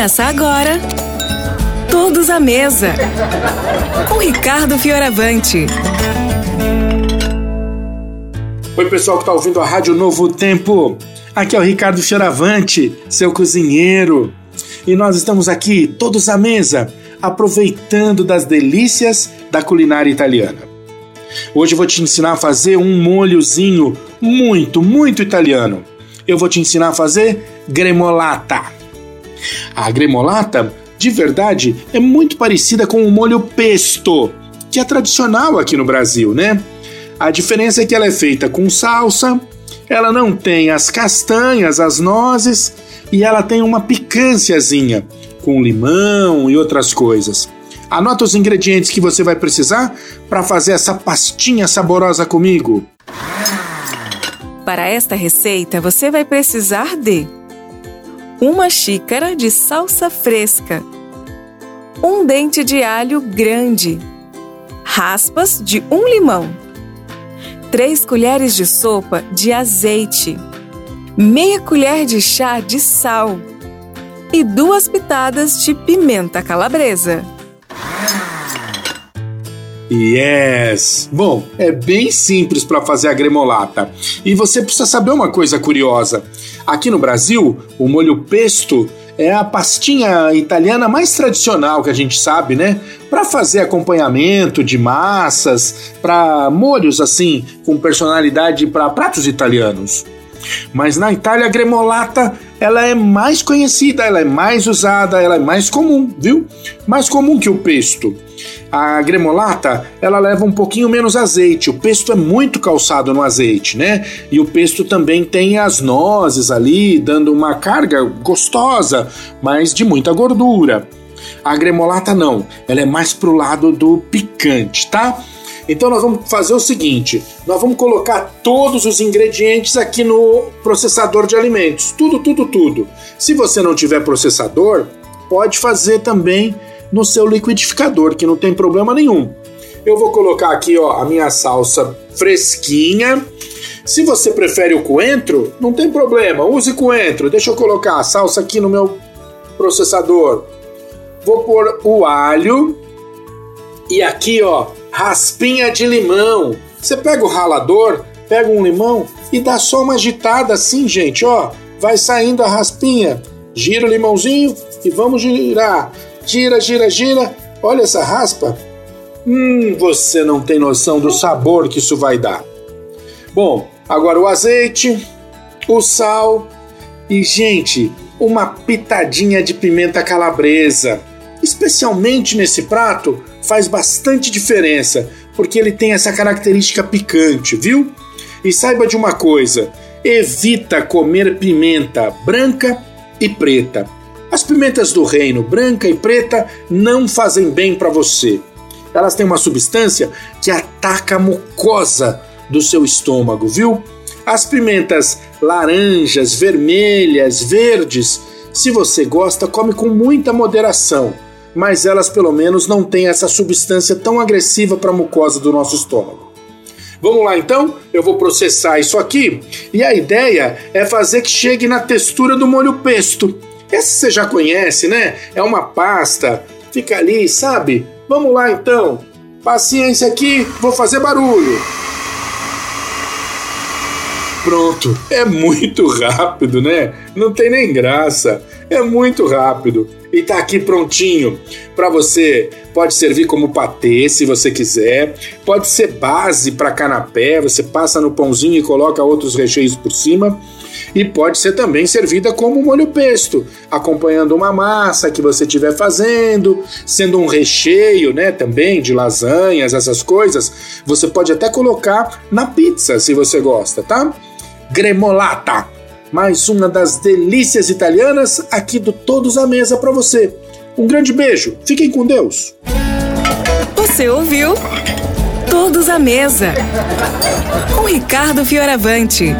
Começa agora. Todos à mesa. Com Ricardo Fioravante. Oi, pessoal que está ouvindo a Rádio Novo Tempo. Aqui é o Ricardo Fioravante, seu cozinheiro. E nós estamos aqui, todos à mesa, aproveitando das delícias da culinária italiana. Hoje eu vou te ensinar a fazer um molhozinho muito, muito italiano. Eu vou te ensinar a fazer gremolata. A gremolata, de verdade, é muito parecida com o molho pesto, que é tradicional aqui no Brasil, né? A diferença é que ela é feita com salsa, ela não tem as castanhas, as nozes e ela tem uma picânciazinha com limão e outras coisas. Anota os ingredientes que você vai precisar para fazer essa pastinha saborosa comigo. Para esta receita, você vai precisar de uma xícara de salsa fresca, um dente de alho grande, raspas de um limão, três colheres de sopa de azeite, meia colher de chá de sal e duas pitadas de pimenta calabresa. Yes! Bom, é bem simples para fazer a gremolata. E você precisa saber uma coisa curiosa. Aqui no Brasil, o molho pesto é a pastinha italiana mais tradicional que a gente sabe, né? Para fazer acompanhamento de massas, para molhos assim com personalidade para pratos italianos. Mas na Itália a gremolata ela é mais conhecida, ela é mais usada, ela é mais comum, viu? Mais comum que o pesto. A gremolata, ela leva um pouquinho menos azeite. O pesto é muito calçado no azeite, né? E o pesto também tem as nozes ali, dando uma carga gostosa, mas de muita gordura. A gremolata não, ela é mais pro lado do picante, tá? Então nós vamos fazer o seguinte: nós vamos colocar todos os ingredientes aqui no processador de alimentos. Tudo, tudo, tudo. Se você não tiver processador, pode fazer também no seu liquidificador, que não tem problema nenhum. Eu vou colocar aqui ó, a minha salsa fresquinha. Se você prefere o coentro, não tem problema, use coentro. Deixa eu colocar a salsa aqui no meu processador. Vou pôr o alho e aqui ó, raspinha de limão. Você pega o ralador, pega um limão e dá só uma agitada assim, gente, ó. Vai saindo a raspinha. Gira o limãozinho e vamos girar. Gira, gira, gira. Olha essa raspa. Hum, você não tem noção do sabor que isso vai dar. Bom, agora o azeite, o sal e, gente, uma pitadinha de pimenta calabresa. Especialmente nesse prato, faz bastante diferença, porque ele tem essa característica picante, viu? E saiba de uma coisa: evita comer pimenta branca e preta as pimentas do reino, branca e preta, não fazem bem para você. Elas têm uma substância que ataca a mucosa do seu estômago, viu? As pimentas laranjas, vermelhas, verdes, se você gosta, come com muita moderação, mas elas pelo menos não têm essa substância tão agressiva para a mucosa do nosso estômago. Vamos lá então? Eu vou processar isso aqui e a ideia é fazer que chegue na textura do molho pesto. Esse você já conhece, né? É uma pasta, fica ali, sabe? Vamos lá então. Paciência aqui, vou fazer barulho. Pronto, é muito rápido, né? Não tem nem graça. É muito rápido e tá aqui prontinho para você. Pode servir como patê se você quiser, pode ser base para canapé, você passa no pãozinho e coloca outros recheios por cima. E pode ser também servida como molho pesto, acompanhando uma massa que você estiver fazendo, sendo um recheio, né, também de lasanhas, essas coisas. Você pode até colocar na pizza se você gosta, tá? Gremolata mais uma das delícias italianas aqui do Todos à Mesa para você. Um grande beijo, fiquem com Deus. Você ouviu? Todos à Mesa, com Ricardo Fioravante.